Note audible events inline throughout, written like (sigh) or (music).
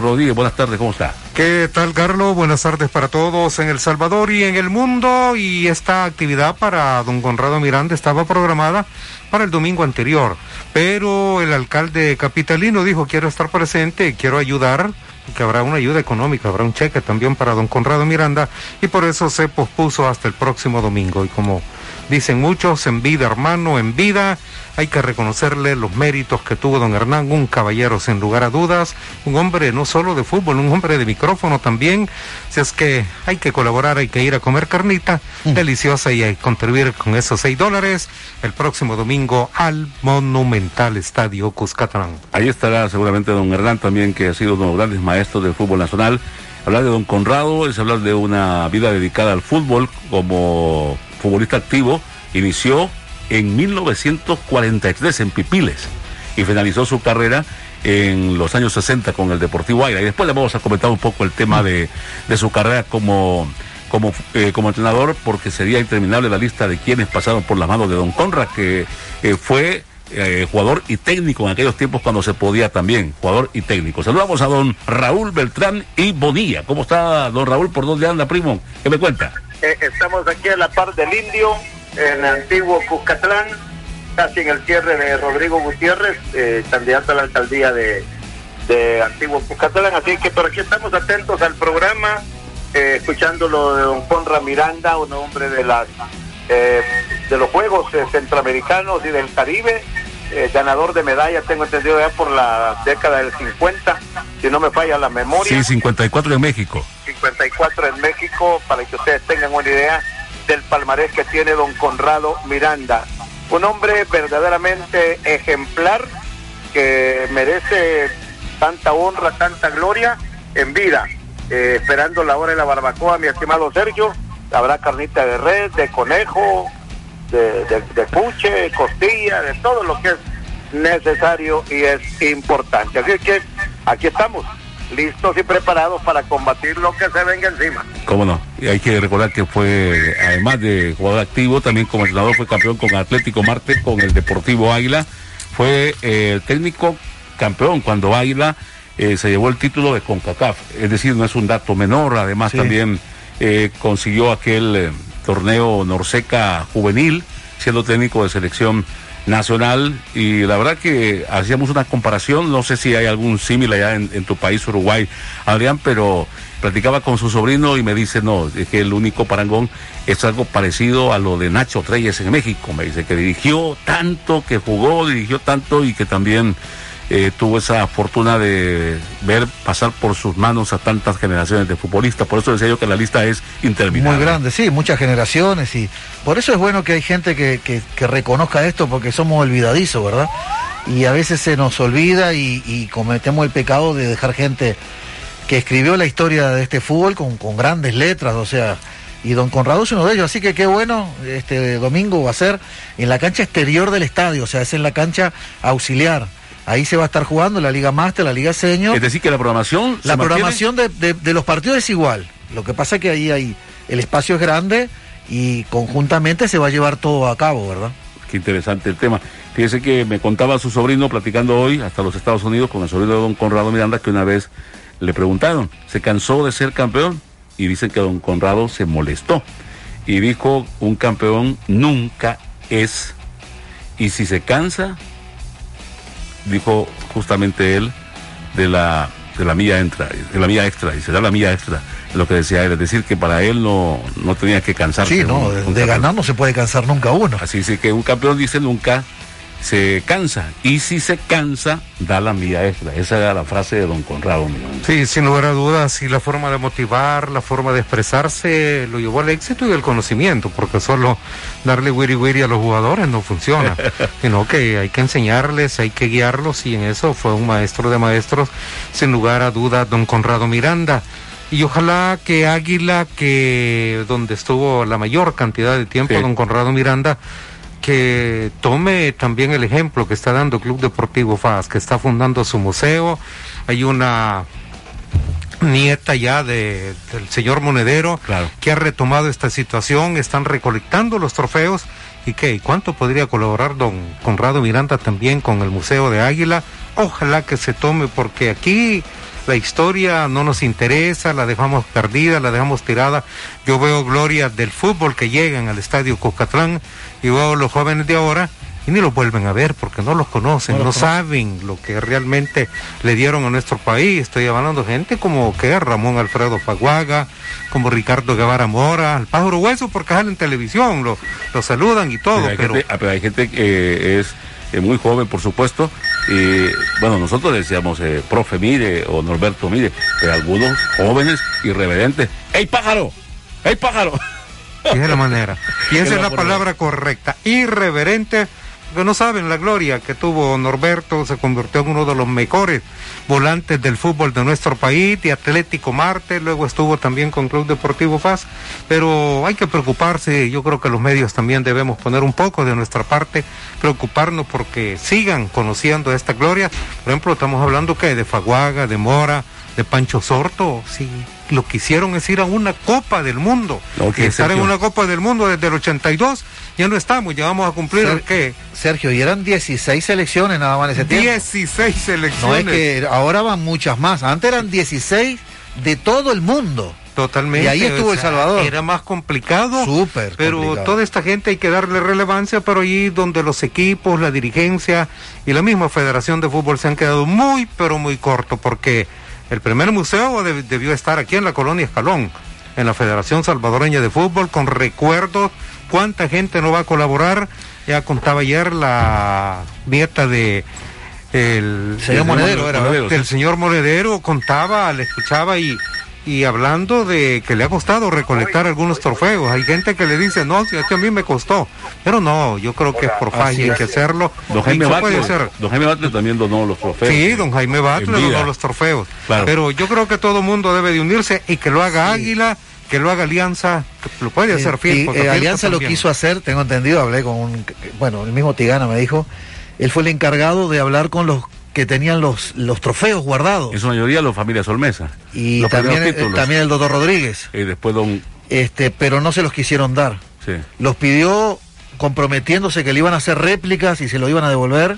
Rodríguez, buenas tardes, ¿cómo está? ¿Qué tal, Carlos? Buenas tardes para todos en El Salvador y en el mundo. Y esta actividad para don Conrado Miranda estaba programada para el domingo anterior, pero el alcalde capitalino dijo quiero estar presente, quiero ayudar que habrá una ayuda económica, habrá un cheque también para don Conrado Miranda y por eso se pospuso hasta el próximo domingo. Y como dicen muchos, en vida hermano, en vida, hay que reconocerle los méritos que tuvo don Hernán, un caballero sin lugar a dudas, un hombre no solo de fútbol, un hombre de micrófono también. Si es que hay que colaborar, hay que ir a comer carnita mm. deliciosa y contribuir con esos seis dólares el próximo domingo al Monumental Estadio Cuscatlán. Ahí estará seguramente don Hernán también, que ha sido uno de los grandes maestros del fútbol nacional. Hablar de don Conrado es hablar de una vida dedicada al fútbol como futbolista activo. Inició en 1943 en Pipiles y finalizó su carrera en los años 60 con el Deportivo Aira. Y después le vamos a comentar un poco el tema de, su carrera como, como, eh, como entrenador, porque sería interminable la lista de quienes pasaron por las manos de Don Conrad, que eh, fue eh, jugador y técnico en aquellos tiempos cuando se podía también, jugador y técnico. Saludamos a don Raúl Beltrán y Bonilla. ¿Cómo está don Raúl? ¿Por dónde anda, primo? ¿Qué me cuenta? Estamos aquí a la par del indio en Antiguo Cuscatlán, casi en el cierre de Rodrigo Gutiérrez, eh, candidato a la alcaldía de, Antiguo Cuscatlán. Así que por aquí estamos atentos al programa, eh, escuchando lo de don Juan Miranda, un hombre de las eh, de los Juegos Centroamericanos y del Caribe, ganador de medallas, tengo entendido ya por la década del 50, si no me falla la memoria. Sí, 54 en México. 54 en México, para que ustedes tengan una idea del palmarés que tiene don Conrado Miranda. Un hombre verdaderamente ejemplar que merece tanta honra, tanta gloria en vida. Eh, esperando la hora de la barbacoa, mi estimado Sergio, habrá carnita de red, de conejo, de, de, puche, costilla, de todo lo que es necesario y es importante. Así que aquí estamos listos y preparados para combatir lo que se venga encima. Cómo no, y hay que recordar que fue, además de jugador activo, también como entrenador fue campeón con Atlético Marte, con el Deportivo Águila, fue eh, el técnico campeón cuando Águila eh, se llevó el título de CONCACAF, es decir, no es un dato menor, además también eh, consiguió aquel torneo Norseca juvenil, siendo técnico de selección nacional y la verdad que hacíamos una comparación, no sé si hay algún símil allá en, tu país, Uruguay, Adrián, pero platicaba con su sobrino y me dice, no, es que el único parangón es algo parecido a lo de Nacho Treyes en México, me dice que dirigió tanto, que jugó, dirigió tanto y que también eh, tuvo esa fortuna de ver pasar por sus manos a tantas generaciones de futbolistas. Por eso decía yo que la lista es interminable. Muy grande, sí, muchas generaciones y por eso es bueno que hay gente que, que, reconozca esto porque somos olvidadizos, ¿verdad? Y a veces se nos olvida y, cometemos el pecado de dejar gente que escribió la historia de este fútbol con, con grandes letras, o sea, y don Conrado es uno de ellos, así que qué bueno, este domingo va a ser en la cancha exterior del estadio, o sea, es en la cancha auxiliar. Ahí se va a estar jugando la Liga Master, la Liga Señor. Es decir, que la programación. La programación de, los partidos es igual. Lo que pasa es que ahí hay. El espacio es grande y conjuntamente se va a llevar todo a cabo, ¿verdad? Qué interesante el tema. Fíjese que me contaba su sobrino platicando hoy hasta los Estados Unidos con el sobrino de don Conrado Miranda que una vez le preguntaron, ¿se cansó de ser campeón? Y dicen que don Conrado se molestó y dijo, un campeón nunca es. Y si se cansa, dijo justamente él de la de la milla extra, de la milla extra, y se da la milla extra, lo que decía él, es decir, que para él no, no tenía que cansarse. Sí, no, de, ganar no se puede cansar nunca uno. Así sí que un campeón dice nunca se cansa y si se cansa da la mía extra. Esa era la frase de don Conrado. Sí, sin lugar a dudas, y la forma de motivar, la forma de expresarse lo llevó al éxito y al conocimiento, porque solo darle wiri wiri a los jugadores no funciona, (laughs) sino que hay que enseñarles, hay que guiarlos y en eso fue un maestro de maestros, sin lugar a dudas, don Conrado Miranda. Y ojalá que Águila, que donde estuvo la mayor cantidad de tiempo, don Conrado Miranda, que tome también el ejemplo que está dando Club Deportivo FAS, que está fundando su museo. Hay una nieta ya de, del señor Monedero que ha retomado esta situación, están recolectando los trofeos. ¿Y qué? ¿Cuánto podría colaborar don Conrado Miranda también con el Museo de Águila? Ojalá que se tome, porque aquí la historia no nos interesa, la dejamos perdida, la dejamos tirada. Yo veo glorias del fútbol que llegan al estadio Cocatlán y a los jóvenes de ahora y ni los vuelven a ver porque no los conocen, no, saben lo que realmente le dieron a nuestro país. Estoy hablando de gente como que Ramón Alfredo Faguaga, como Ricardo Guevara Mora, el pájaro hueso porque sale en televisión, lo, lo saludan y todo. Pero hay, Gente, hay gente que es eh, muy joven, por supuesto. Y bueno, nosotros decíamos eh, profe Mire o Norberto Mire, pero algunos jóvenes irreverentes. ¡Ey pájaro! ¡Ey pájaro! Esa es la manera. Y esa es la palabra correcta. Irreverente que no saben la gloria que tuvo Norberto, se convirtió en uno de los mejores volantes del fútbol de nuestro país, de Atlético Marte, luego estuvo también con Club Deportivo Paz, pero hay que preocuparse, yo creo que los medios también debemos poner un poco de nuestra parte, preocuparnos porque sigan conociendo esta gloria, por ejemplo, estamos hablando que de Faguaga, de Mora, de Pancho Sorto, sí, lo que hicieron es ir a una Copa del Mundo. y estar en una Copa del Mundo desde el 82, ya no estamos, ya vamos a cumplir el qué. Sergio, y eran 16 selecciones nada más en ese tiempo. 16 selecciones. No es que ahora van muchas más, antes eran 16 de todo el mundo. Totalmente. Y ahí estuvo El Salvador. Era más complicado. Súper. Pero toda esta gente hay que darle relevancia, pero allí donde los equipos, la dirigencia y la misma Federación de Fútbol se han quedado muy, pero muy cortos, porque el primer museo debió estar aquí en la colonia Escalón, en la Federación Salvadoreña de Fútbol, con recuerdos. ¿Cuánta gente no va a colaborar? Ya contaba ayer la nieta de el señor Monedero, era, el señor Monedero contaba, le escuchaba y y hablando de que le ha costado recolectar algunos trofeos, hay gente que le dice, no, si es que a mí me costó, pero no, yo creo que es por falla, hay que hacerlo. Don Jaime, Batle, don Jaime también donó los trofeos. Sí, don Jaime Batle donó los trofeos, pero yo creo que todo mundo debe de unirse y que lo haga Águila, que lo haga Alianza, que lo puede hacer Fiel. Eh, Alianza lo quiso hacer, tengo entendido, hablé con un, bueno, el mismo Tigana me dijo, él fue el encargado de hablar con los que tenían los, los trofeos guardados. En su mayoría los familias Olmesa. Y también, eh, también el doctor Rodríguez. Y después don... Este, pero no se los quisieron dar. Sí. Los pidió comprometiéndose que le iban a hacer réplicas y se lo iban a devolver.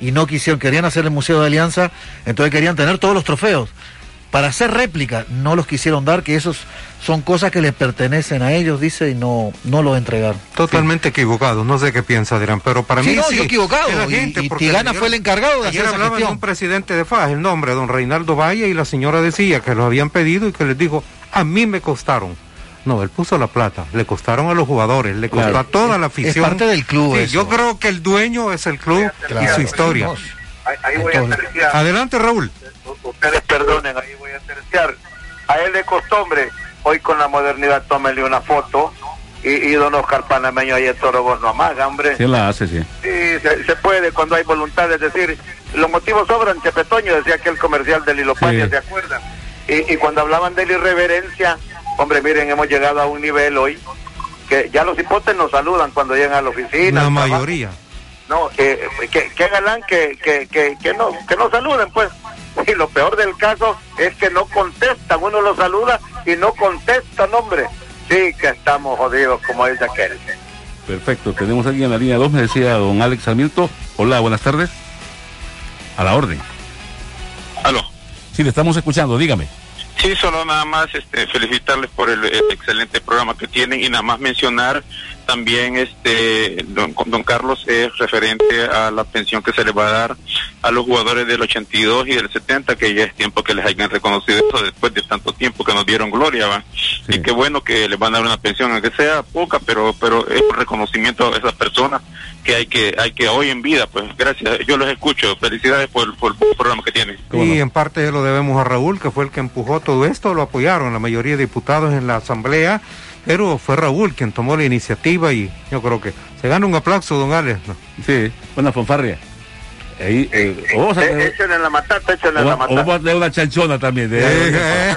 Y no quisieron, querían hacer el Museo de Alianza, entonces querían tener todos los trofeos para hacer réplica, no los quisieron dar, que esos son cosas que le pertenecen a ellos, dice, y no, no lo entregaron. Totalmente equivocado, no sé qué piensa, dirán, pero para mí no, sí, yo equivocado, gente, y, Tigana fue el encargado de hacer esa hablaba de un presidente de FAS, el nombre, don Reinaldo Valle, y la señora decía que lo habían pedido y que les dijo, a mí me costaron. No, él puso la plata, le costaron a los jugadores, le costó a toda la afición. Es parte del club. yo creo que el dueño es el club y su historia. Adelante, Raúl ustedes perdonen, ahí voy a él de costumbre, hoy con la modernidad, tómenle una foto y, y don Oscar Panameño ahí en Toro no amaga, hombre. Sí, la hace, sí. Sí, se, puede cuando hay voluntad, es decir, los motivos sobran, Chepetoño decía que el comercial del Hilo sí. ¿se acuerdan? Y, y cuando hablaban de la irreverencia, hombre, miren, hemos llegado a un nivel hoy que ya los hipotes nos saludan cuando llegan a la oficina. La mayoría. No, que, que, galán que, que, que, que, no, que no saluden, pues. Y lo peor del caso es que no contestan. Uno lo saluda y no contestan, hombre. Sí, que estamos jodidos, como dice aquel. Perfecto. Tenemos aquí en la línea 2, me decía don Alex Almirto. Hola, buenas tardes. A la orden. Aló. Sí, le estamos escuchando, dígame. Sí, solo nada más este, felicitarles por el, el, excelente programa que tienen y nada más mencionar también este don, don, Carlos es referente a la pensión que se le va a dar a los jugadores del 82 y del 70 que ya es tiempo que les hayan reconocido eso después de tanto tiempo que nos dieron gloria ¿va? Sí. y qué bueno que les van a dar una pensión aunque sea poca pero pero es un reconocimiento a esas personas que hay que hay que hoy en vida pues gracias yo los escucho felicidades por, por el programa que tienen y en parte lo debemos a Raúl que fue el que empujó todo esto lo apoyaron la mayoría de diputados en la asamblea pero fue Raúl quien tomó la iniciativa y yo creo que se gana un aplauso, don Alex. Sí, buena fanfarria. Ahí, eh, vamos a eh, échenle la matata, échenle o, la matata. vamos a tener una chanchona también. De, eh,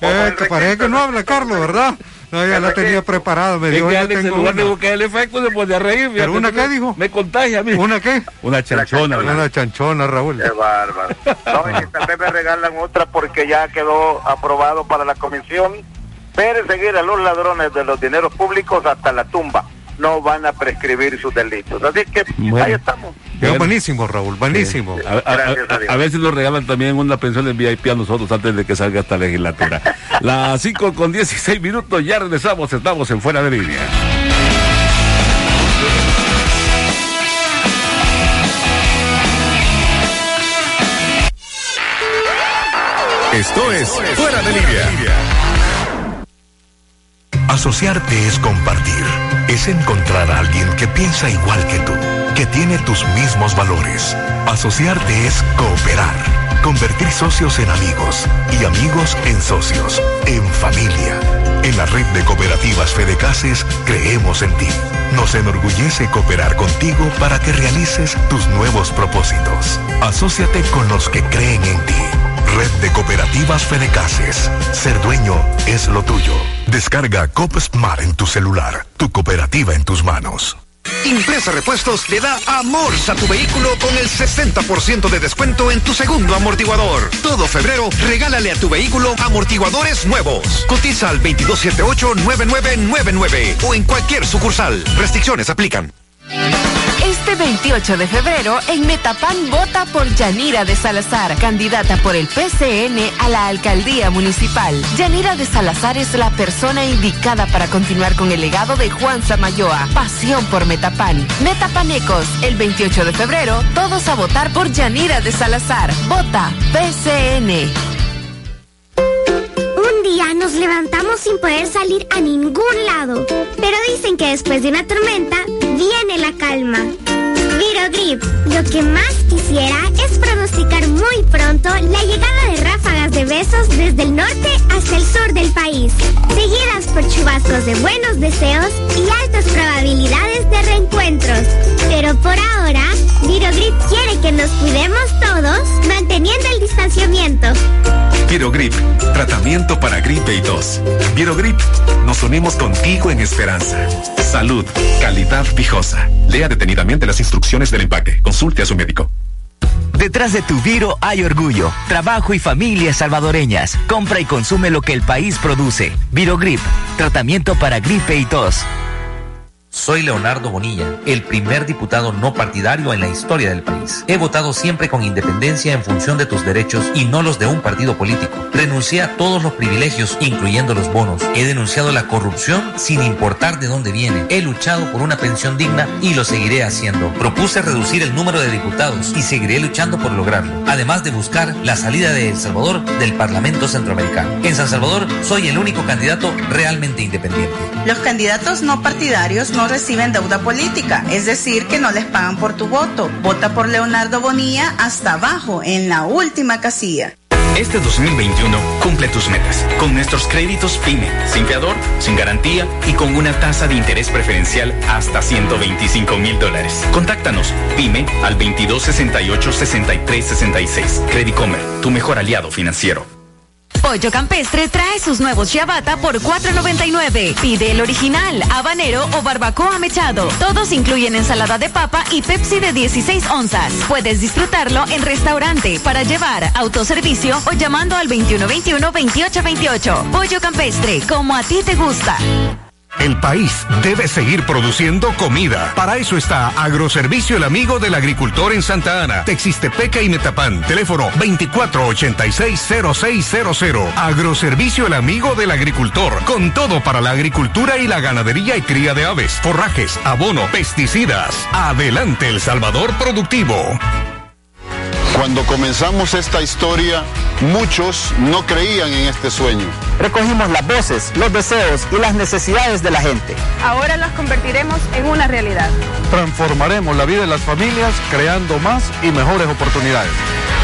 eh, (laughs) que parece que no habla Carlos, ¿verdad? No, ya la tenía preparada. Me dijo, que Alex, en lugar una. de buscar el efecto, se pone a reír. ¿Pero una qué dijo? Me contagia a mí. ¿Una qué? Una chanchona. chanchona. Una chanchona, Raúl. Qué bárbaro. No, y que tal vez me regalan otra porque ya quedó aprobado para la comisión perseguir a los ladrones de los dineros públicos hasta la tumba. no van a prescribir sus delitos. Así que ahí estamos. buenísimo, Raúl, buenísimo. A, veces nos regalan también una pensión de VIP a nosotros antes de que salga esta legislatura. (laughs) Las 5 con 16 minutos, ya regresamos, estamos en Fuera de Línea. Esto es Fuera de Línea. Asociarte es compartir, es encontrar a alguien que piensa igual que tú, que tiene tus mismos valores. Asociarte es cooperar, convertir socios en amigos y amigos en socios, en familia. En la red de cooperativas Fedecases creemos en ti. Nos enorgullece cooperar contigo para que realices tus nuevos propósitos. Asociate con los que creen en ti. Red de Cooperativas Fedecases. Ser dueño es lo tuyo. Descarga Cop Smart en tu celular. Tu cooperativa en tus manos. Impresa Repuestos le da amor a tu vehículo con el 60% de descuento en tu segundo amortiguador. Todo febrero, regálale a tu vehículo amortiguadores nuevos. Cotiza al 2278-9999 o en cualquier sucursal. Restricciones aplican. Este 28 de febrero, en Metapan vota por Yanira de Salazar, candidata por el PCN a la alcaldía municipal. Yanira de Salazar es la persona indicada para continuar con el legado de Juan Samayoa. Pasión por Metapan. Metapanecos, el 28 de febrero, todos a votar por Yanira de Salazar. Vota PCN. Un día nos levantamos sin poder salir a ningún lado, pero dicen que después de una tormenta viene la calma. Virogrip, lo que más quisiera es pronosticar muy pronto la llegada de ráfagas de besos desde el norte hasta el sur del país, seguidas por chubascos de buenos deseos y altas probabilidades de reencuentros. Pero por ahora, Virogrip quiere que nos cuidemos todos manteniendo el distanciamiento. Virogrip, tratamiento para gripe y tos. Virogrip, nos unimos contigo en esperanza. Salud, calidad viejosa. Lea detenidamente las instrucciones del empaque. Consulte a su médico. Detrás de tu Viro hay orgullo, trabajo y familias salvadoreñas. Compra y consume lo que el país produce. Virogrip, tratamiento para gripe y tos. Soy Leonardo Bonilla, el primer diputado no partidario en la historia del país. He votado siempre con independencia en función de tus derechos y no los de un partido político. Renuncié a todos los privilegios, incluyendo los bonos. He denunciado la corrupción sin importar de dónde viene. He luchado por una pensión digna y lo seguiré haciendo. Propuse reducir el número de diputados y seguiré luchando por lograrlo. Además de buscar la salida de El Salvador del Parlamento Centroamericano. En San Salvador soy el único candidato realmente independiente. Los candidatos no partidarios no reciben deuda política, es decir, que no les pagan por tu voto. Vota por Leonardo Bonilla hasta abajo, en la última casilla. Este 2021 cumple tus metas con nuestros créditos PYME, sin fiador, sin garantía y con una tasa de interés preferencial hasta 125 mil dólares. Contáctanos PYME al 2268-6366. Credicomer, tu mejor aliado financiero. Pollo Campestre trae sus nuevos ciabatta por $4.99. Pide el original, habanero o barbacoa mechado. Todos incluyen ensalada de papa y Pepsi de 16 onzas. Puedes disfrutarlo en restaurante, para llevar, autoservicio o llamando al 2121-2828. Pollo Campestre, como a ti te gusta. El país debe seguir produciendo comida. Para eso está Agroservicio El Amigo del Agricultor en Santa Ana, Texistepec y Metapán. Teléfono 2486-0600. Agroservicio El Amigo del Agricultor. Con todo para la agricultura y la ganadería y cría de aves, forrajes, abono, pesticidas. Adelante El Salvador Productivo. Cuando comenzamos esta historia, muchos no creían en este sueño. Recogimos las voces, los deseos y las necesidades de la gente. Ahora las convertiremos en una realidad. Transformaremos la vida de las familias creando más y mejores oportunidades.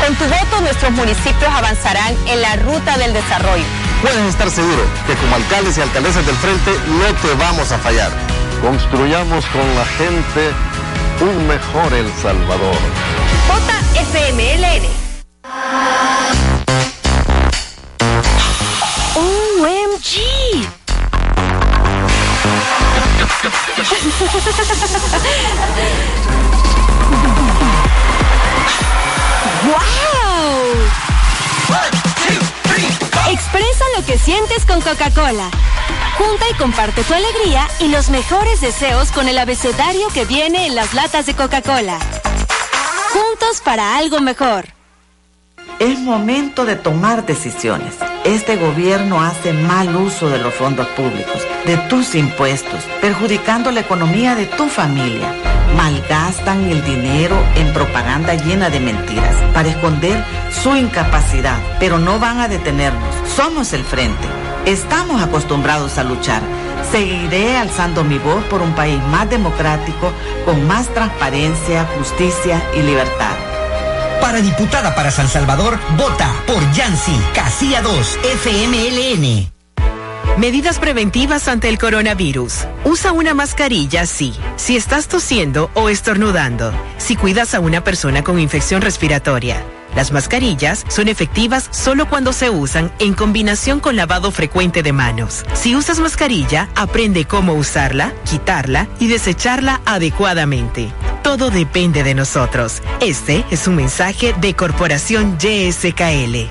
Con tu voto nuestros municipios avanzarán en la ruta del desarrollo. Puedes estar seguro que como alcaldes y alcaldesas del frente no te vamos a fallar. Construyamos con la gente un mejor El Salvador. FMLN. OMG. (laughs) wow. Expresa lo que sientes con Coca-Cola. Junta y comparte tu alegría y los mejores deseos con el abecedario que viene en las latas de Coca-Cola. Juntos para algo mejor. Es momento de tomar decisiones. Este gobierno hace mal uso de los fondos públicos, de tus impuestos, perjudicando la economía de tu familia. Malgastan el dinero en propaganda llena de mentiras para esconder su incapacidad, pero no van a detenernos. Somos el frente. Estamos acostumbrados a luchar. Seguiré alzando mi voz por un país más democrático, con más transparencia, justicia y libertad. Para diputada para San Salvador, vota por Yancy, Casilla 2, FMLN. Medidas preventivas ante el coronavirus. Usa una mascarilla sí. Si estás tosiendo o estornudando. Si cuidas a una persona con infección respiratoria. Las mascarillas son efectivas solo cuando se usan en combinación con lavado frecuente de manos. Si usas mascarilla, aprende cómo usarla, quitarla y desecharla adecuadamente. Todo depende de nosotros. Este es un mensaje de Corporación YSKL.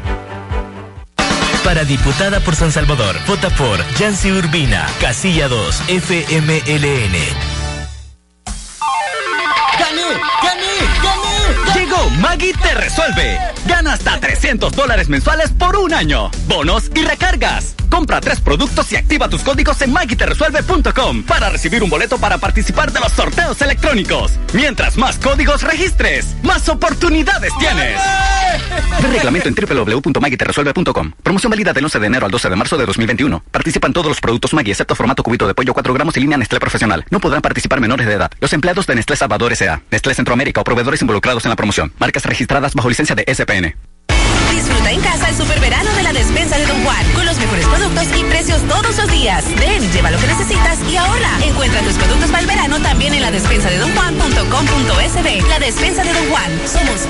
Para diputada por San Salvador, vota por Yancy Urbina, Casilla 2, FMLN. Maggie Te Resuelve. Gana hasta 300 dólares mensuales por un año. Bonos y recargas. Compra tres productos y activa tus códigos en magiteresuelve.com para recibir un boleto para participar de los sorteos electrónicos. Mientras más códigos registres, más oportunidades tienes. Ver reglamento en www.magiteresuelve.com. Promoción válida del 11 de enero al 12 de marzo de 2021. Participan todos los productos Maggi excepto formato cubito de pollo 4 gramos y línea Nestlé Profesional. No podrán participar menores de edad. Los empleados de Nestlé Salvador S.A., Nestlé Centroamérica o proveedores involucrados en la promoción. Marcas registradas bajo licencia de SPN. Disfruta en casa el super verano de la despensa de Don Juan con los mejores productos y precios todos los días. Ven, lleva lo que necesitas y ahorra. Encuentra tus productos para el verano también en la despensa de Don. La despensa de Don Juan. Somos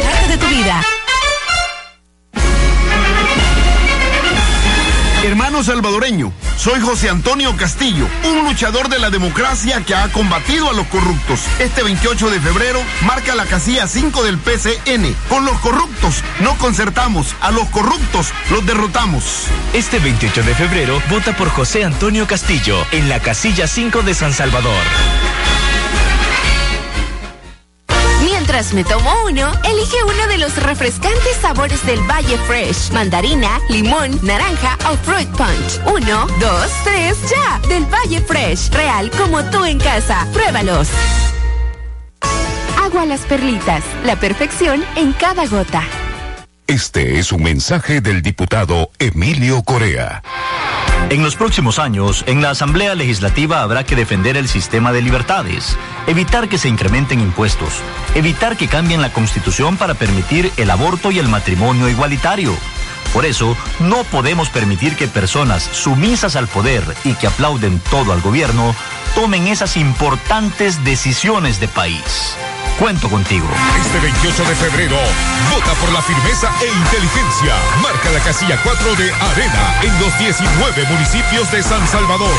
Salvadoreño, soy José Antonio Castillo, un luchador de la democracia que ha combatido a los corruptos. Este 28 de febrero marca la casilla 5 del PCN. Con los corruptos no concertamos, a los corruptos los derrotamos. Este 28 de febrero, vota por José Antonio Castillo en la casilla 5 de San Salvador. Me tomo uno, elige uno de los refrescantes sabores del Valle Fresh. Mandarina, limón, naranja o fruit punch. Uno, dos, tres, ya. Del Valle Fresh. Real como tú en casa. Pruébalos. Agua las perlitas. La perfección en cada gota. Este es un mensaje del diputado Emilio Corea. En los próximos años, en la Asamblea Legislativa habrá que defender el sistema de libertades, evitar que se incrementen impuestos, evitar que cambien la Constitución para permitir el aborto y el matrimonio igualitario. Por eso, no podemos permitir que personas sumisas al poder y que aplauden todo al gobierno tomen esas importantes decisiones de país. Cuento contigo. Este 28 de febrero, vota por la firmeza e inteligencia. Marca la casilla 4 de Arena en los 19 municipios de San Salvador.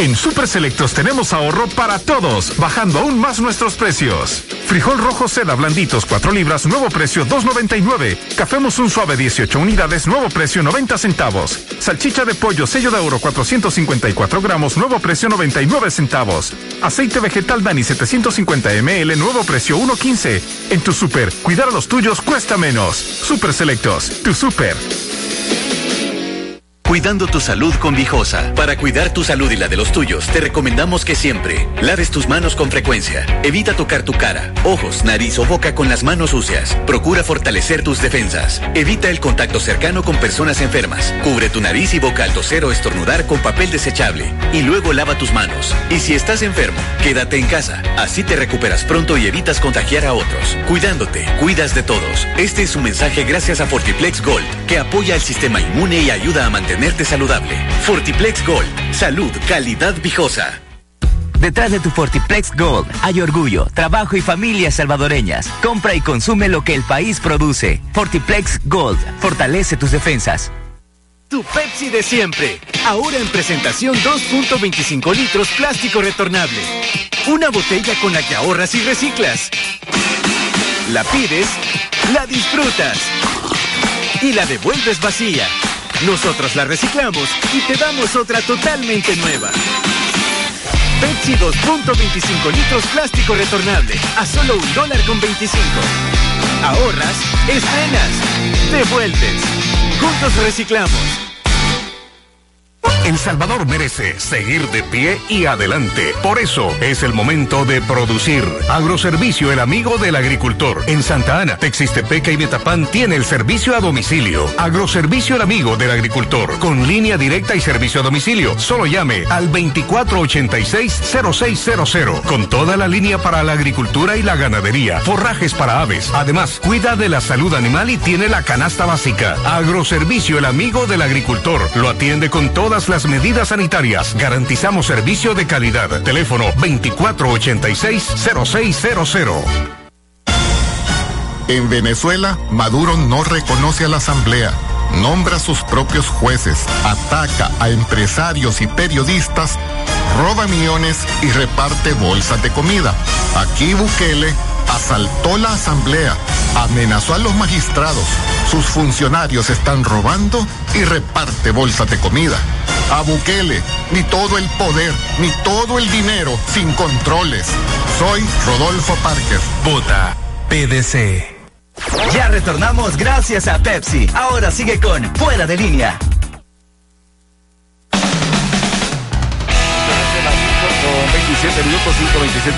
En Super Selectos tenemos ahorro para todos, bajando aún más nuestros precios. Frijol rojo seda blanditos 4 libras, nuevo precio 2.99. Café un suave 18 unidades, nuevo precio 90 centavos. Salchicha de pollo sello de oro 454 gramos, nuevo precio 99 centavos. Aceite vegetal Dani 750 ml, nuevo precio 1.15. En tu super, cuidar a los tuyos cuesta menos. Super Selectos, tu super. Cuidando tu salud con Viejosa. Para cuidar tu salud y la de los tuyos, te recomendamos que siempre laves tus manos con frecuencia. Evita tocar tu cara, ojos, nariz o boca con las manos sucias. Procura fortalecer tus defensas. Evita el contacto cercano con personas enfermas. Cubre tu nariz y boca al toser o estornudar con papel desechable. Y luego lava tus manos. Y si estás enfermo, quédate en casa. Así te recuperas pronto y evitas contagiar a otros. Cuidándote, cuidas de todos. Este es un mensaje gracias a Fortiplex Gold, que apoya el sistema inmune y ayuda a mantener mantenerte saludable. Fortiplex Gold. Salud, calidad viejosa. Detrás de tu Fortiplex Gold hay orgullo, trabajo y familias salvadoreñas. Compra y consume lo que el país produce. Fortiplex Gold fortalece tus defensas. Tu Pepsi de siempre. Ahora en presentación 2.25 litros plástico retornable. Una botella con la que ahorras y reciclas. La pides, la disfrutas. y la devuelves vacía. Nosotros la reciclamos y te damos otra totalmente nueva. Pepsi 2.25 litros plástico retornable a solo un dólar con 25. Ahorras, estrenas, devuelves. Juntos reciclamos. El Salvador merece seguir de pie y adelante. Por eso es el momento de producir. Agroservicio, el amigo del agricultor. En Santa Ana, Texiste-Peca y Betapán tiene el servicio a domicilio. Agroservicio, el amigo del agricultor. Con línea directa y servicio a domicilio. Solo llame al 2486-0600. Con toda la línea para la agricultura y la ganadería. Forrajes para aves. Además, cuida de la salud animal y tiene la canasta básica. Agroservicio, el amigo del agricultor. Lo atiende con todas las medidas sanitarias. Garantizamos servicio de calidad. Teléfono 2486-0600. En Venezuela, Maduro no reconoce a la Asamblea, nombra a sus propios jueces, ataca a empresarios y periodistas, roba millones y reparte bolsas de comida. Aquí Bukele asaltó la Asamblea, amenazó a los magistrados, sus funcionarios están robando y reparte bolsas de comida. A Bukele, ni todo el poder, ni todo el dinero, sin controles. Soy Rodolfo Parker. Vota PDC. Ya retornamos gracias a Pepsi. Ahora sigue con Fuera de línea. 27 minutos,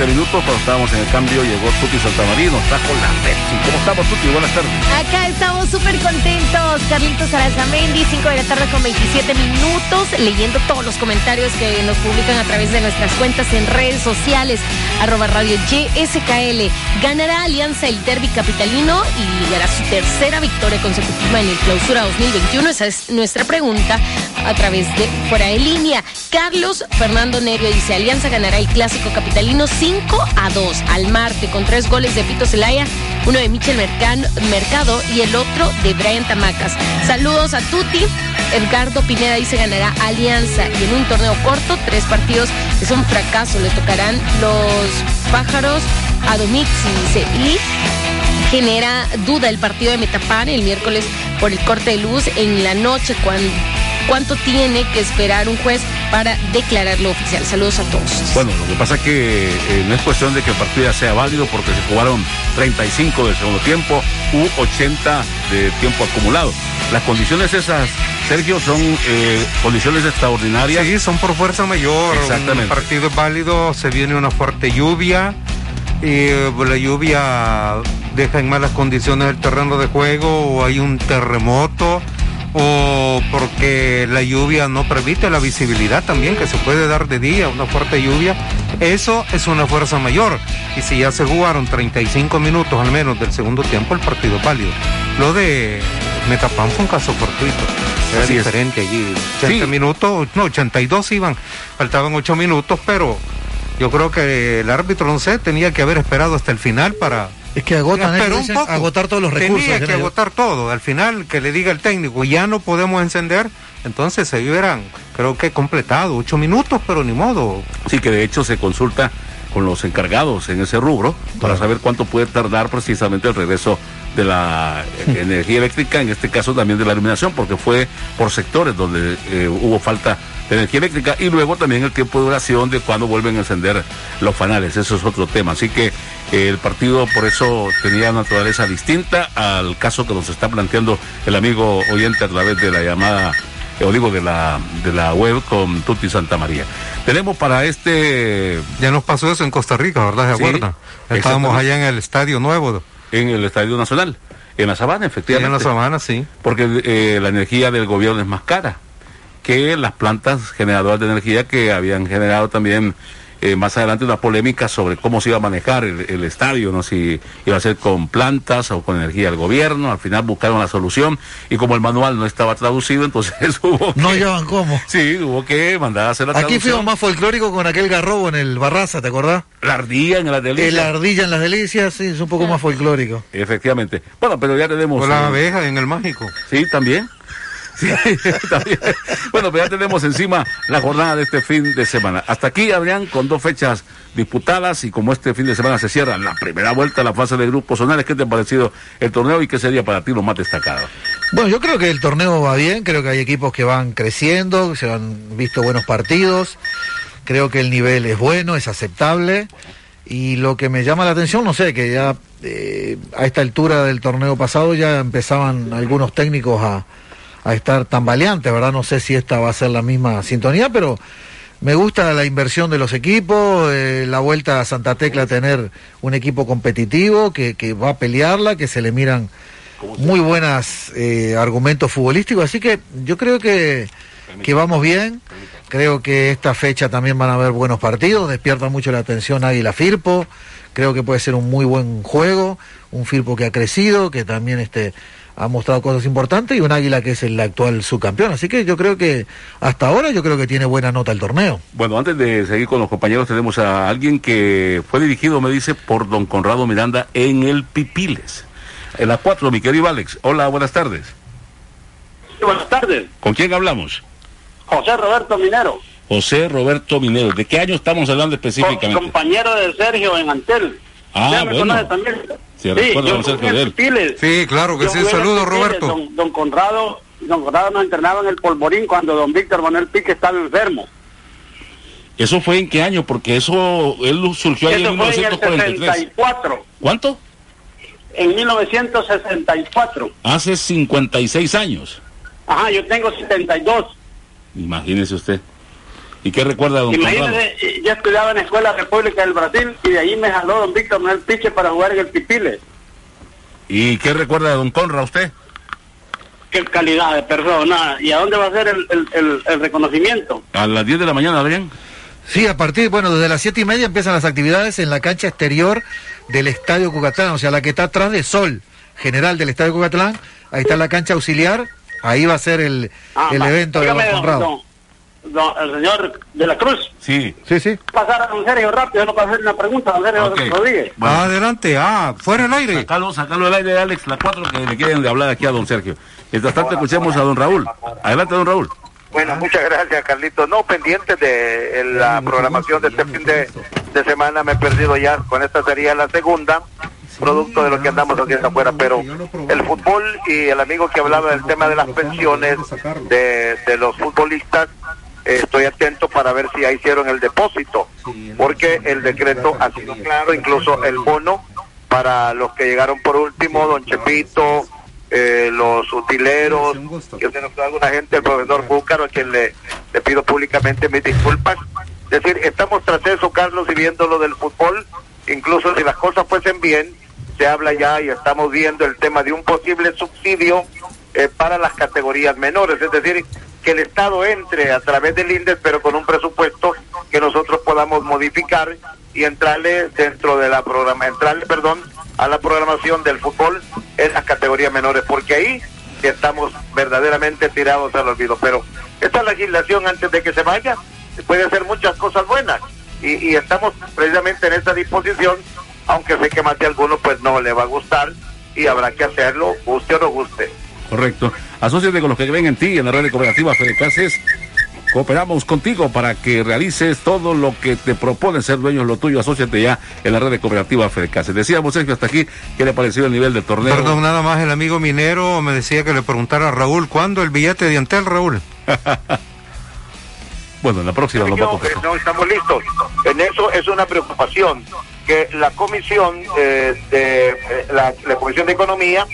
5.27 minutos, cuando estábamos en el cambio, llegó Tuti Santamarino, está con la Pepsi. ¿Cómo estamos, Tuti? Buenas tardes. Acá estamos súper contentos. Carlitos Arazamendi, 5 de la tarde con 27 minutos, leyendo todos los comentarios que nos publican a través de nuestras cuentas en redes sociales, arroba radio YSKL. Ganará Alianza el derby capitalino y ligará su tercera victoria consecutiva en el clausura 2021. Esa es nuestra pregunta a través de Fuera de Línea. Carlos Fernando Nerio dice, Alianza ganará el clásico capitalino 5 a 2 al Marte con tres goles de Pito Celaya, uno de Michel Mercado y el otro de Brian Tamacas. Saludos a Tuti. Edgardo Pineda dice ganará Alianza y en un torneo corto, tres partidos es un fracaso. Le tocarán los pájaros a Domixi, dice. Y genera duda el partido de Metapán el miércoles por el corte de luz en la noche cuando cuánto tiene que esperar un juez para declararlo oficial. Saludos a todos. Bueno, lo que pasa es que eh, no es cuestión de que el partido ya sea válido porque se jugaron 35 del segundo tiempo u 80 de tiempo acumulado. Las condiciones esas, Sergio, son eh, condiciones extraordinarias. Sí, son por fuerza mayor. Exactamente. Un partido es válido, se viene una fuerte lluvia y pues, la lluvia deja en malas condiciones el terreno de juego o hay un terremoto porque la lluvia no permite la visibilidad también que se puede dar de día, una fuerte lluvia, eso es una fuerza mayor. Y si ya se jugaron 35 minutos al menos del segundo tiempo, el partido es válido. Lo de Metapán fue un caso fortuito. Era diferente allí. 80 minutos, no, 82 iban, faltaban 8 minutos, pero yo creo que el árbitro, no sé, tenía que haber esperado hasta el final para es que agotan, un poco. agotar todos los recursos. Tenía que agotar todo. Al final, que le diga el técnico, ya no podemos encender, entonces se hubieran, creo que completado, ocho minutos, pero ni modo. Sí, que de hecho se consulta con los encargados en ese rubro para saber cuánto puede tardar precisamente el regreso de la (laughs) energía eléctrica, en este caso también de la iluminación, porque fue por sectores donde eh, hubo falta de energía eléctrica y luego también el tiempo de duración de cuando vuelven a encender los fanales, eso es otro tema. Así que eh, el partido por eso tenía naturaleza distinta al caso que nos está planteando el amigo oyente a través de la llamada o digo de la de la web con Tuti Santa María. Tenemos para este ya nos pasó eso en Costa Rica, ¿verdad? ¿Se acuerdan? Estábamos allá en el Estadio Nuevo en el Estadio Nacional. En la sabana, efectivamente. en la sabana, sí. Porque eh, la energía del gobierno es más cara que las plantas generadoras de energía que habían generado también eh, más adelante una polémica sobre cómo se iba a manejar el, estadio, no si iba a ser con plantas o con energía del gobierno. Al final buscaron la solución y como el manual no estaba traducido, entonces (laughs) hubo que, No llevan cómo. Sí, hubo que mandar a hacer la Aquí fuimos más folclórico con aquel garrobo en el Barraza, ¿te acordás? La ardilla en las delicias. La ardilla en las delicias, sí, es un poco más folclórico. Efectivamente. Bueno, pero ya tenemos... O la abeja en el mágico. Sí, también. (laughs) bueno, pues ya tenemos encima la jornada de este fin de semana. Hasta aquí, Adrián, con dos fechas disputadas y como este fin de semana se cierra la primera vuelta, la fase de grupos zonales, ¿qué te ha parecido el torneo y qué sería para ti lo más destacado? Bueno, yo creo que el torneo va bien, creo que hay equipos que van creciendo, se han visto buenos partidos, creo que el nivel es bueno, es aceptable y lo que me llama la atención, no sé, que ya eh, a esta altura del torneo pasado ya empezaban algunos técnicos a, a estar tambaleantes, ¿verdad? No sé si esta va a ser la misma sintonía, pero me gusta la inversión de los equipos, eh, la vuelta a Santa Tecla a tener un equipo competitivo que, que va a pelearla, que se le miran muy buenos eh, argumentos futbolísticos, así que yo creo que, que vamos bien. Creo que esta fecha también van a haber buenos partidos, despierta mucho la atención Águila Firpo, creo que puede ser un muy buen juego, un Firpo que ha crecido, que también este, ha mostrado cosas importantes y un Águila que es el actual subcampeón. Así que yo creo que hasta ahora yo creo que tiene buena nota el torneo. Bueno, antes de seguir con los compañeros tenemos a alguien que fue dirigido, me dice, por don Conrado Miranda en el Pipiles. En la 4, mi querido Alex. Hola, buenas tardes. buenas tardes. ¿Con quién hablamos? José Roberto Minero. José Roberto Minero. ¿De qué año estamos hablando específicamente? compañero de Sergio en Antel. Ah, bueno. Sí, yo sí, claro que sí. Saludos, Roberto. Don, don, Conrado, don Conrado nos entrenaba en el Polvorín cuando don Víctor Manuel Pique estaba enfermo. ¿Eso fue en qué año? Porque eso, él surgió ahí en 1943. ¿Cuánto? En 1964. Hace 56 años. Ajá, yo tengo 72. Imagínese usted. ¿Y qué recuerda don Imagínese, eh, yo estudiaba en la Escuela República del Brasil y de ahí me jaló don Víctor Manuel Piche para jugar en el Pipile. ¿Y qué recuerda de don Conra usted? Qué calidad de persona. ¿Y a dónde va a ser el, el, reconocimiento? A las 10 de la mañana, ¿bien? Sí, a partir, bueno, desde las siete y media empiezan las actividades en la cancha exterior del Estadio Cucatlán, o sea, la que está atrás de Sol, general del Estadio Cucatlán, ahí está la cancha auxiliar, ahí va a ser el, ah, el evento de don Conrado el señor de la Cruz. Sí. Sí, sí. Pasar a don Sergio rápido, no para hacer una pregunta, don Sergio Rodríguez. Adelante, ah, fuera el aire. Sacalo, sacalo del aire, Alex, la cuatro que le quieren hablar aquí a don Sergio. Mientras tanto, escuchemos a don Raúl. Adelante, don Raúl. Bueno, muchas gracias, Carlitos. No, pendiente de la programación de este fin de, de semana, me he perdido ya. Con esta sería la segunda producto de lo que andamos haciendo afuera, pero el fútbol y el amigo que hablaba del tema de las pensiones de, de los futbolistas, estoy atento para ver si ya hicieron el depósito, porque el decreto ha sido claro, incluso el bono para los que llegaron por último, don Chepito, eh, los utileros, que se nos alguna gente, el profesor Búcaro, a quien le, le pido públicamente mis disculpas. Es decir, estamos tras eso, Carlos, y viendo lo del fútbol, incluso si las cosas fuesen bien, se habla ya y estamos viendo el tema de un posible subsidio eh, para las categorías menores, es decir, que el Estado entre a través del INDES, pero con un presupuesto que nosotros podamos modificar y entrarle dentro de la programa, entrarle, perdón, a la programación del fútbol en las categorías menores, porque ahí estamos verdaderamente tirados al olvido. Pero esta legislación, antes de que se vaya, puede hacer muchas cosas buenas y, y estamos precisamente en esa disposición, aunque sé que más de alguno pues no le va a gustar y habrá que hacerlo, guste o no guste. Correcto. Asociate con los que ven en ti en la red de cooperativa Fede Cases. Cooperamos contigo para que realices todo lo que te propone ser dueño de lo tuyo. Asociate ya en la red de cooperativa Fede Cases. Decíamos, Sergio, hasta aquí, ¿qué le pareció el nivel de torneo? Perdón, nada más el amigo minero me decía que le preguntara a Raúl, ¿cuándo el billete de Antel, Raúl? (laughs) bueno, en la próxima lo no, no estamos listos. En eso es una preocupación que la comisión eh, de eh, la, comisión de economía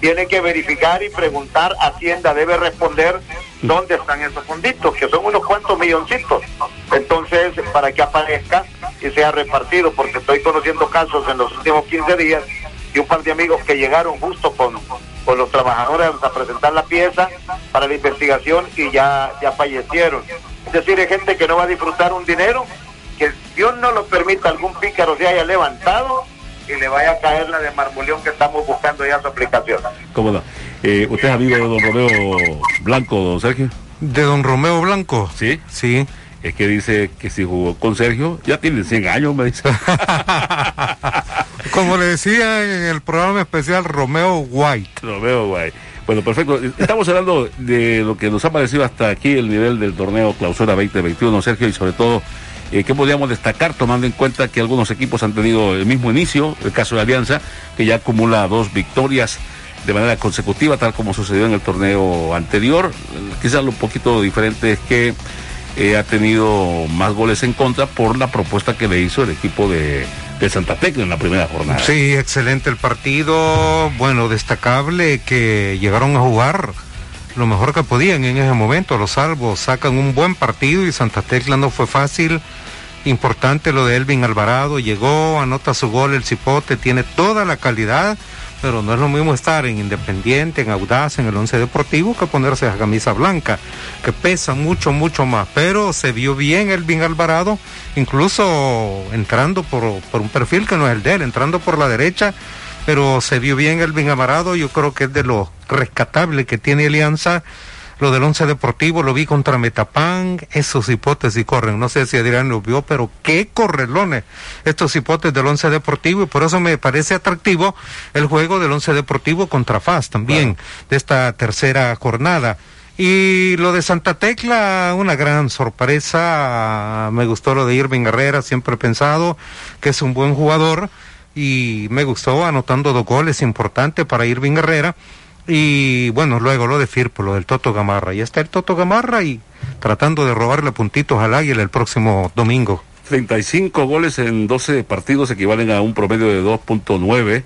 tiene que verificar y preguntar Hacienda debe responder dónde están esos fonditos que son unos cuantos milloncitos. Entonces para que aparezca y sea repartido porque estoy conociendo casos en los últimos 15 días y un par de amigos que llegaron justo con, con los trabajadores a presentar la pieza para la investigación y ya ya fallecieron. Es decir hay gente que no va a disfrutar un dinero que Dios no lo permita algún pícaro se haya levantado y le vaya a caer la de marmoleón que estamos buscando ya su aplicación. ¿Cómo no? Eh, ¿Usted es amigo de don Romeo Blanco, don Sergio? ¿De don Romeo Blanco? Sí. Sí. Es que dice que si jugó con Sergio, ya tiene 100 años, me dice. (laughs) Como le decía en el programa especial Romeo White. Romeo White. Bueno, perfecto. Estamos hablando de lo que nos ha parecido hasta aquí el nivel del torneo Clausura 2021, Sergio, y sobre todo eh, ¿Qué podríamos destacar tomando en cuenta que algunos equipos han tenido el mismo inicio? El caso de Alianza, que ya acumula dos victorias de manera consecutiva, tal como sucedió en el torneo anterior. Quizás lo poquito diferente es que eh, ha tenido más goles en contra por la propuesta que le hizo el equipo de, de Santa Tecla en la primera jornada. Sí, excelente el partido, bueno, destacable que llegaron a jugar lo mejor que podían en ese momento, los salvos sacan un buen partido y Santa Tecla no fue fácil. Importante lo de Elvin Alvarado, llegó, anota su gol, el cipote, tiene toda la calidad, pero no es lo mismo estar en Independiente, en Audaz, en el Once Deportivo, que ponerse la camisa blanca, que pesa mucho, mucho más. Pero se vio bien Elvin Alvarado, incluso entrando por, por un perfil que no es el de él, entrando por la derecha pero se vio bien Elvin Amarado, yo creo que es de lo rescatable que tiene Alianza. Lo del once deportivo lo vi contra Metapán, esos hipótesis corren, no sé si Adrián lo vio, pero qué correlones estos hipótesis del once deportivo y por eso me parece atractivo el juego del once deportivo contra FAS también, de esta tercera jornada. Y lo de Santa Tecla, una gran sorpresa. Me gustó lo de Irving Herrera, siempre he pensado que es un buen jugador y me gustó anotando dos goles importantes para Irving Herrera. Y bueno, luego lo de Firpo, lo del Toto Gamarra. Y está el Toto Gamarra y tratando de robarle puntitos al Águila el próximo domingo. 35 goles en 12 partidos equivalen a un promedio de 2.9.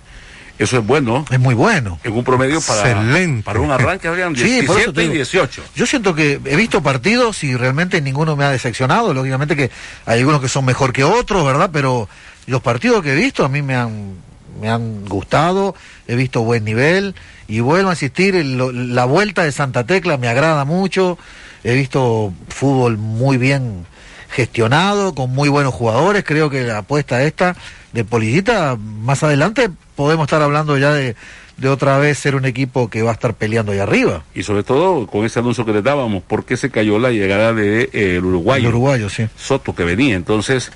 Eso es bueno. Es muy bueno. En un promedio para, Excelente. para un arranque habrían (laughs) Sí, por eso 17 te y digo. 18. Yo siento que he visto partidos y realmente ninguno me ha decepcionado. Lógicamente que hay algunos que son mejor que otros, ¿verdad? Pero los partidos que he visto a mí me han, me han gustado, he visto buen nivel y vuelvo a insistir, el- la vuelta de Santa Tecla me agrada mucho. He visto fútbol muy bien gestionado, con muy buenos jugadores. Creo que la apuesta esta de Polillita, más adelante podemos estar hablando ya de, de otra vez ser un equipo que va a estar peleando ahí arriba. Y sobre todo con ese anuncio que le dábamos, ¿por qué se cayó la llegada de eh, el uruguayo? El uruguayo, sí. Soto que venía. Entonces,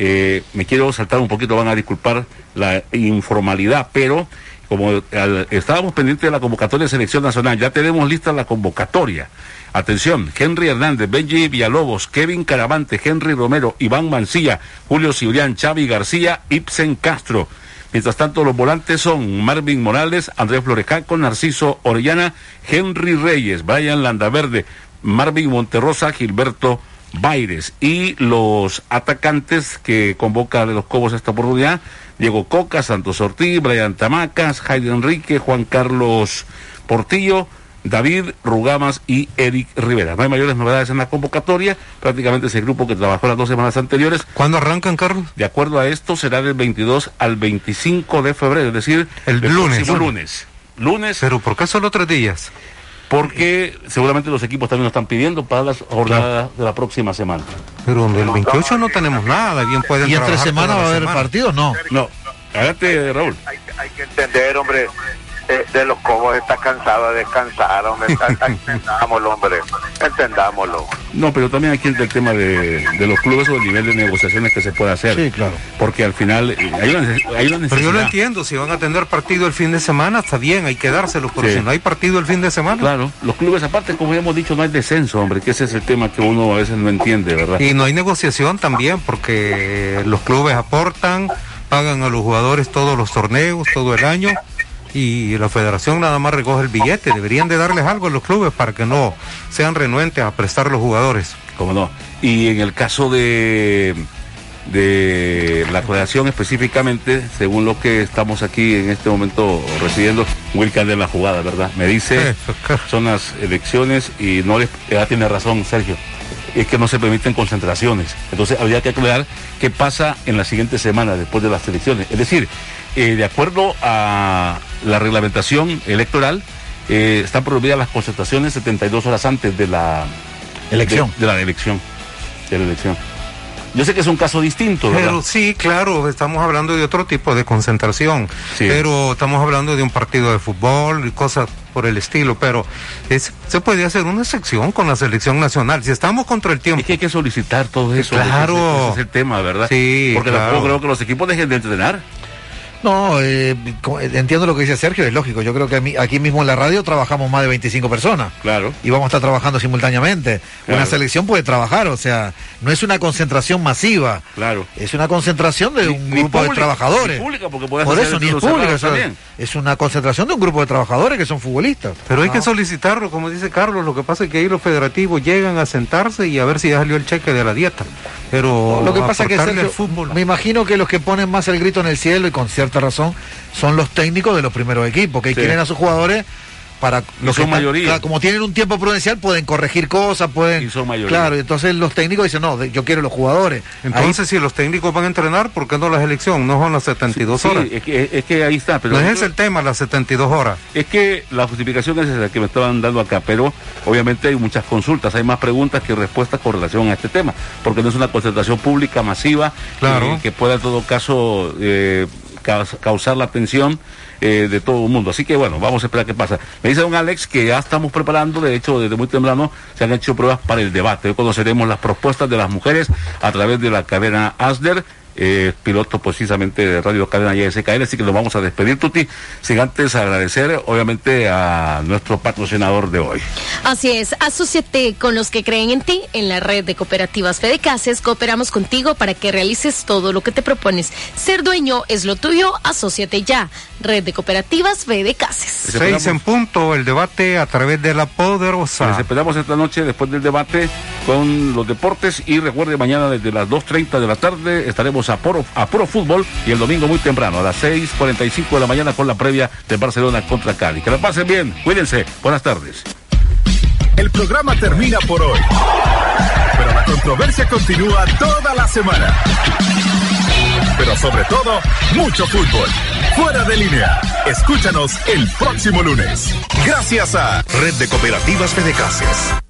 eh, me quiero saltar un poquito, van a disculpar la informalidad, pero como estábamos pendientes de la convocatoria de selección nacional, ya tenemos lista la convocatoria. Atención, Henry Hernández, Benji Villalobos, Kevin Caravante, Henry Romero, Iván Mancilla, Julio Cibrián, Xavi García, Ibsen Castro. Mientras tanto, los volantes son Marvin Morales, Andrés Florejaco, Narciso Orellana, Henry Reyes, Brian Landaverde, Marvin Monterrosa, Gilberto Baires. Y los atacantes que convoca de los Cobos esta oportunidad, Diego Coca, Santos Ortiz, Brian Tamacas, Jaime Enrique, Juan Carlos Portillo, David Rugamas y Eric Rivera. No hay mayores novedades en la convocatoria, prácticamente ese grupo que trabajó las dos semanas anteriores. ¿Cuándo arrancan, Carlos? De acuerdo a esto, será del 22 al 25 de febrero, es decir, El lunes. próximo lunes. Lunes. Pero ¿por qué solo tres días? Porque seguramente los equipos también lo están pidiendo para las jornadas de la próxima semana. Pero el 28 no tenemos nada, bien pueden ¿Y entre semana va a haber partidos? No. No. Adelante, Raúl. hay que entender, hombre, de los cobos está cansado de descansar, hombre. (laughs) Entendámoslo, hombre. Entendámoslo. No, pero también aquí entra el tema de, de los clubes o el nivel de negociaciones que se puede hacer. Sí, claro. Porque al final eh, hay una, hay una necesidad. Pero yo lo entiendo, si van a tener partido el fin de semana, está bien, hay que dárselos, pero Sí. si no hay partido el fin de semana. Claro, los clubes aparte, como ya hemos dicho, no hay descenso, hombre, que ese es el tema que uno a veces no entiende, ¿verdad? Y no hay negociación también, porque los clubes aportan, pagan a los jugadores todos los torneos, todo el año, y la federación nada más recoge el billete. Deberían de darles algo a los clubes para que no sean renuentes a prestar los jugadores. ¿Cómo no? Y en el caso de, de la creación específicamente, según lo que estamos aquí en este momento recibiendo, Wilcar de la jugada, ¿verdad? Me dice, son las elecciones y no les, ya tiene razón Sergio, es que no se permiten concentraciones. Entonces habría que aclarar qué pasa en la siguiente semana después de las elecciones. Es decir, eh, de acuerdo a la reglamentación electoral, eh, están prohibidas las concentraciones 72 horas antes de la Elección. de, de la elección. De la elección. Yo sé que es un caso distinto, ¿verdad? Pero sí, claro, estamos hablando de otro tipo de concentración, Sí. pero estamos hablando de un partido de fútbol y cosas por el estilo, pero es- se puede hacer una sección con la selección nacional. Si estamos contra el tiempo. Es que hay que solicitar todo eso. Claro. Ese, ese es el tema, ¿verdad? Sí, Porque claro. tampoco creo que los equipos dejen de entrenar. No, eh, eh, entiendo lo que dice Sergio, es lógico. Yo creo que aquí mismo en la radio trabajamos más de 25 personas. Claro. Y vamos a estar trabajando simultáneamente. Claro. Una selección puede trabajar, o sea, no es una concentración masiva. Claro. Es una concentración de un ni grupo de pública, trabajadores. ni pública, porque Por eso, ni es pública. o sea, es una concentración de un grupo de trabajadores que son futbolistas. Pero hay No. que solicitarlo, como dice Carlos, lo que pasa es que ahí los federativos llegan a sentarse y a ver si ya salió el cheque de la dieta. Pero Lo que pasa es que Sergio, al fútbol, me imagino que los que ponen más el grito en el cielo y con cierta razón son los técnicos de los primeros equipos que Sí. quieren a sus jugadores para los que son mayoría. claro, como tienen un tiempo prudencial pueden corregir cosas, pueden Y son mayoría. claro, y entonces los técnicos dicen, "No, de- yo quiero los jugadores." Entonces, si los técnicos van a entrenar, ¿por qué no la selección? No son las 72 Sí, horas. es que, es que ahí está. Pero no es ese el tema, las 72 horas. Es que la justificación es esa que me estaban dando acá, pero obviamente hay muchas consultas, hay más preguntas que respuestas con relación a este tema, porque no es una concentración pública masiva Claro. eh, que pueda en todo caso eh, causar la atención eh, de todo el mundo. Así que bueno, vamos a esperar qué pasa. Me dice don Alex que ya estamos preparando, de hecho desde muy temprano se han hecho pruebas para el debate. Hoy conoceremos las propuestas de las mujeres a través de la cadena ASDER eh, piloto precisamente de Radio Cadena YSKL, así que lo vamos a despedir, Tuti, sin antes agradecer, obviamente, a nuestro patrocinador de hoy. Así es, asociate con los que creen en ti en la red de cooperativas Fedecases. Cooperamos contigo para que realices todo lo que te propones. Ser dueño es lo tuyo, asociate ya. Red de cooperativas Fedecases. Seis en punto, el debate a través de la poderosa. Les esperamos esta noche después del debate con los deportes y recuerde mañana desde las 2.30 de la tarde estaremos a puro, fútbol y el domingo muy temprano a las 6.45 de la mañana con la previa de Barcelona contra Cali. Que la pasen bien, cuídense, buenas tardes. El programa termina por hoy, pero la controversia continúa toda la semana. Pero sobre todo, mucho fútbol. Fuera de línea. Escúchanos el próximo lunes. Gracias a Red de Cooperativas Fedecases.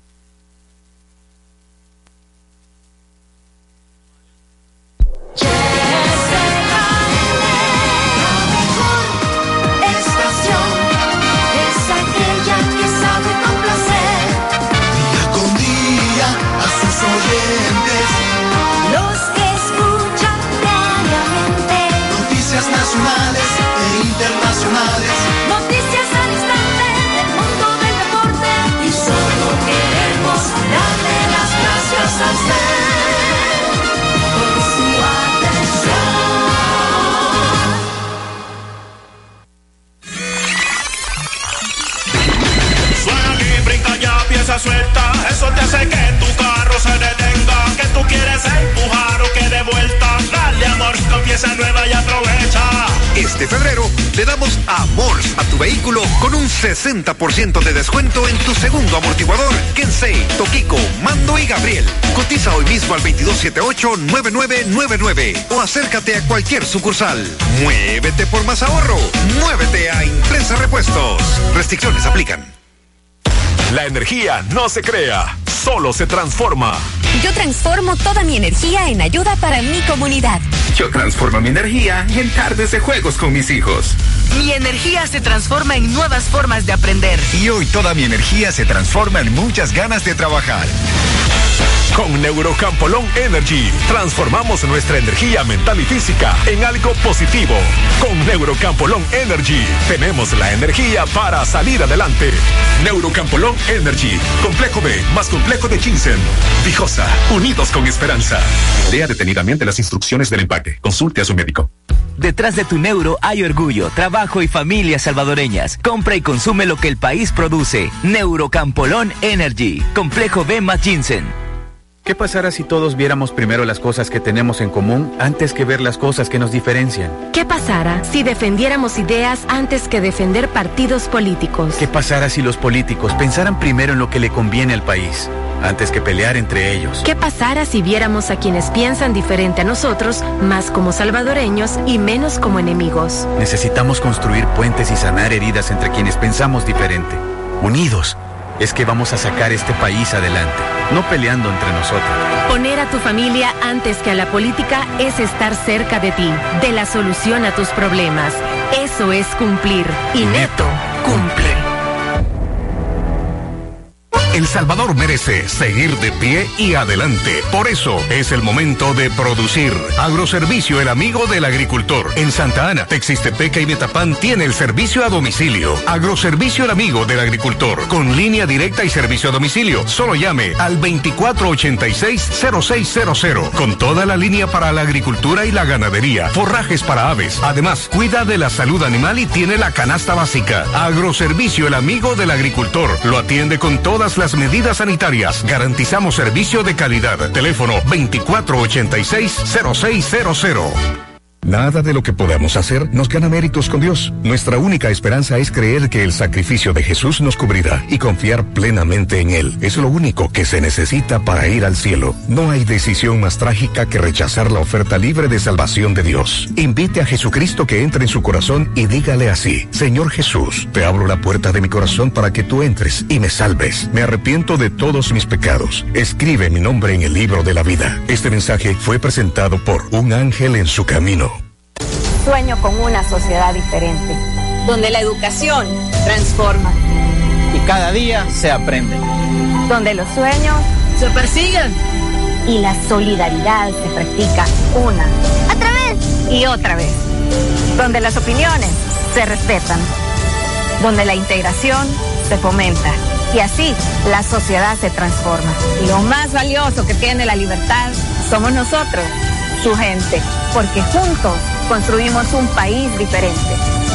60% de descuento en tu segundo amortiguador. Kensei, Toquico, Mando y Gabriel. Cotiza hoy mismo al 2278-9999 o acércate a cualquier sucursal. Muévete por más ahorro. Muévete a Impresa Repuestos. Restricciones aplican. La energía no se crea, solo se transforma. Yo transformo toda mi energía en ayuda para mi comunidad. Yo transformo mi energía en tardes de juegos con mis hijos. Mi energía se transforma en nuevas formas de aprender. Y hoy toda mi energía se transforma en muchas ganas de trabajar. Con Neurocampolón Energy transformamos nuestra energía mental y física en algo positivo. Con Neurocampolón Energy tenemos la energía para salir adelante. Neurocampolón Energy, complejo B más complejo de ginseng. Vijosa, unidos con esperanza. Lea detenidamente las instrucciones del empaque. Consulte a su médico. Detrás de tu neuro hay orgullo, trabajo y familias salvadoreñas. Compra y consume lo que el país produce. Neurocampolón Energy. Complejo B más Ginseng. ¿Qué pasará si todos viéramos primero las cosas que tenemos en común antes que ver las cosas que nos diferencian? ¿Qué pasara si defendiéramos ideas antes que defender partidos políticos? ¿Qué pasará si los políticos pensaran primero en lo que le conviene al país antes que pelear entre ellos? ¿Qué pasara si viéramos a quienes piensan diferente a nosotros más como salvadoreños y menos como enemigos? Necesitamos construir puentes y sanar heridas entre quienes pensamos diferente. Unidos es que vamos a sacar este país adelante, no peleando entre nosotros. Poner a tu familia antes que a la política es estar cerca de ti, de la solución a tus problemas. Eso es cumplir. Y Neto cumple. El Salvador merece seguir de pie y adelante. Por eso es el momento de producir. Agroservicio, el amigo del agricultor. En Santa Ana, Texiste-Peca y Metapán tiene el servicio a domicilio. Agroservicio, el amigo del agricultor. Con línea directa y servicio a domicilio. Solo llame al 2486-0600. Con toda la línea para la agricultura y la ganadería. Forrajes para aves. Además, cuida de la salud animal y tiene la canasta básica. Agroservicio, el amigo del agricultor. Lo atiende con todas las medidas sanitarias. Garantizamos servicio de calidad. Teléfono 2486-0600. Nada de lo que podamos hacer nos gana méritos con Dios. Nuestra única esperanza es creer que el sacrificio de Jesús nos cubrirá y confiar plenamente en Él. Es lo único que se necesita para ir al cielo. No hay decisión más trágica que rechazar la oferta libre de salvación de Dios. Invite a Jesucristo que entre en su corazón y dígale así, Señor Jesús, te abro la puerta de mi corazón para que tú entres y me salves. Me arrepiento de todos mis pecados. Escribe mi nombre en el libro de la vida. Este mensaje fue presentado por un ángel en su camino. Sueño con una sociedad diferente, donde la educación transforma, Y cada día se aprende. donde los sueños se persiguen y la solidaridad se practica una, otra vez y otra vez, donde las opiniones se respetan, donde la integración se fomenta y así la sociedad se transforma. Y lo más valioso que tiene la libertad somos nosotros, su gente, porque juntos construimos un país diferente,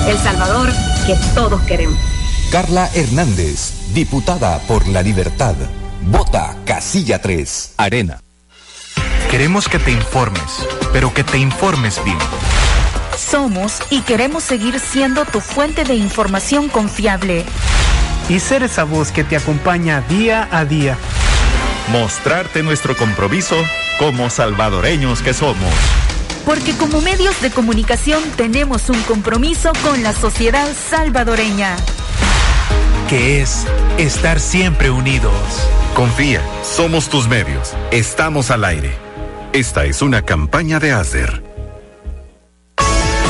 El Salvador que todos queremos. Carla Hernández, diputada por la libertad. Vota Casilla 3. Arena. Queremos que te informes, pero que te informes bien. Somos y queremos seguir siendo tu fuente de información confiable. y ser esa voz que te acompaña día a día. Mostrarte nuestro compromiso como salvadoreños que somos. Porque como medios de comunicación tenemos un compromiso con la sociedad salvadoreña. Que es estar siempre unidos. Confía, somos tus medios. Estamos al aire. Esta es una campaña de ASDER.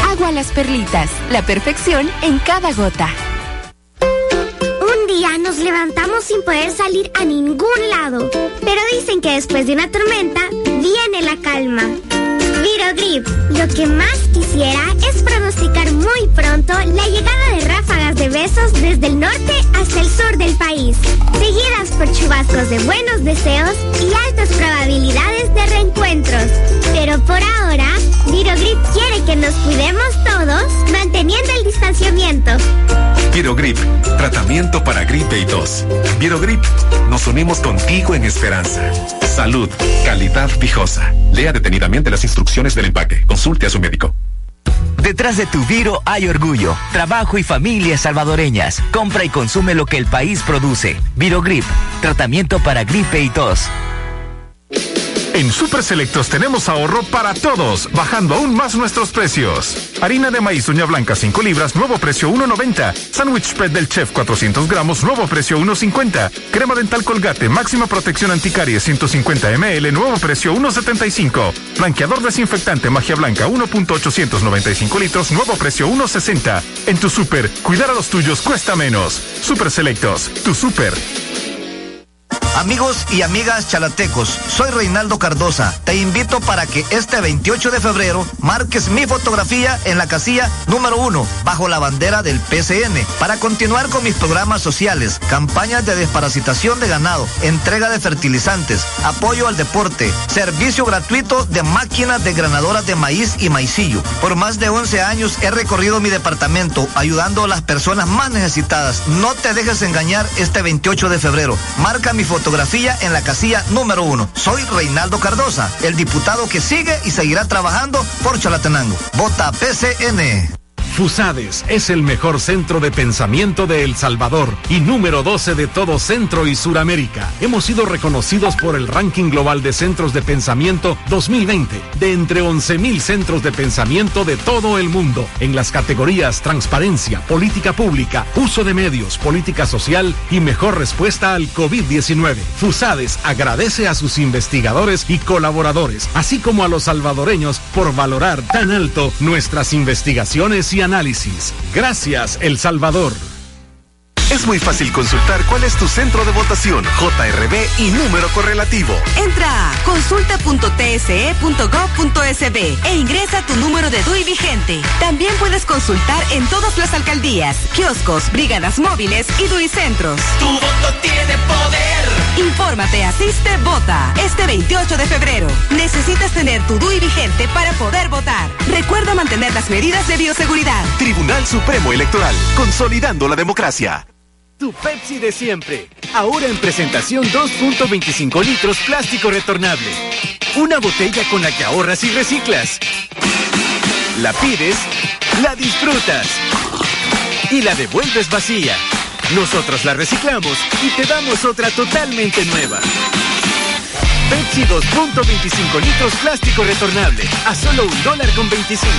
Agua Las Perlitas, la perfección en cada gota. Un día nos levantamos sin poder salir a ningún lado, pero dicen que después de una tormenta viene la calma. Virogrip, lo que más quisiera es pronosticar muy pronto la llegada de ráfagas de besos desde el norte hasta el sur del país, seguidas por chubascos de buenos deseos y altas probabilidades de reencuentros. Pero por ahora, Virogrip quiere que nos cuidemos todos manteniendo el distanciamiento. Virogrip, tratamiento para gripe y tos. Virogrip, nos unimos contigo en esperanza. Salud, calidad viejosa. Lea detenidamente las instrucciones del empaque. Consulte a su médico. Detrás de tu Viro hay orgullo, trabajo y familias salvadoreñas. Compra y consume lo que el país produce. Virogrip, tratamiento para gripe y tos. En Super Selectos tenemos ahorro para todos, bajando aún más nuestros precios. Harina de maíz uña blanca 5 libras, nuevo precio 1.90. Sándwich spread del chef 400 gramos, nuevo precio 1.50. Crema dental colgate, máxima protección anticaries 150 ml, nuevo precio 1.75. Blanqueador desinfectante magia blanca 1.895 litros, nuevo precio 1.60. En tu super, cuidar a los tuyos cuesta menos. Super Selectos, tu super. Amigos y amigas chalatecos, soy Reinaldo Cardosa. Te invito para que este 28 de febrero marques mi fotografía en la casilla número uno, bajo la bandera del PCN, para continuar con mis programas sociales, campañas de desparasitación de ganado, entrega de fertilizantes, apoyo al deporte, servicio gratuito de máquinas desgranadoras de maíz y maicillo. Por más de 11 años he recorrido mi departamento ayudando a las personas más necesitadas. No te dejes engañar este 28 de febrero. Marca mi fotografía en la casilla número uno. Soy Reinaldo Cardosa, el diputado que sigue y seguirá trabajando por Chalatenango. Vota PCN. FUSADES es el mejor centro de pensamiento de El Salvador y número 12 de todo Centro y Suramérica. Hemos sido reconocidos por el ranking global de centros de pensamiento 2020 de entre 11.000 centros de pensamiento de todo el mundo en las categorías transparencia, política pública, uso de medios, política social y mejor respuesta al COVID-19. FUSADES agradece a sus investigadores y colaboradores, así como a los salvadoreños por valorar tan alto nuestras investigaciones y análisis. Gracias, El Salvador. Es muy fácil consultar cuál es tu centro de votación, JRB y número correlativo. Entra a consulta.tse.gov.sb e ingresa tu número de DUI vigente. También puedes consultar en todas las alcaldías, kioscos, brigadas móviles y DUI centros. Tu voto tiene poder. Infórmate, asiste, vota. Este 28 de febrero. Necesitas tener tu DUI vigente para poder votar. Recuerda mantener las medidas de bioseguridad. Tribunal Supremo Electoral, consolidando la democracia. Tu Pepsi de siempre. Ahora en presentación 2.25 litros plástico retornable. Una botella con la que ahorras y reciclas. La pides, la disfrutas y la devuelves vacía. Nosotros la reciclamos y te damos otra totalmente nueva. Pepsi 2.25 litros plástico retornable a solo un dólar con 25.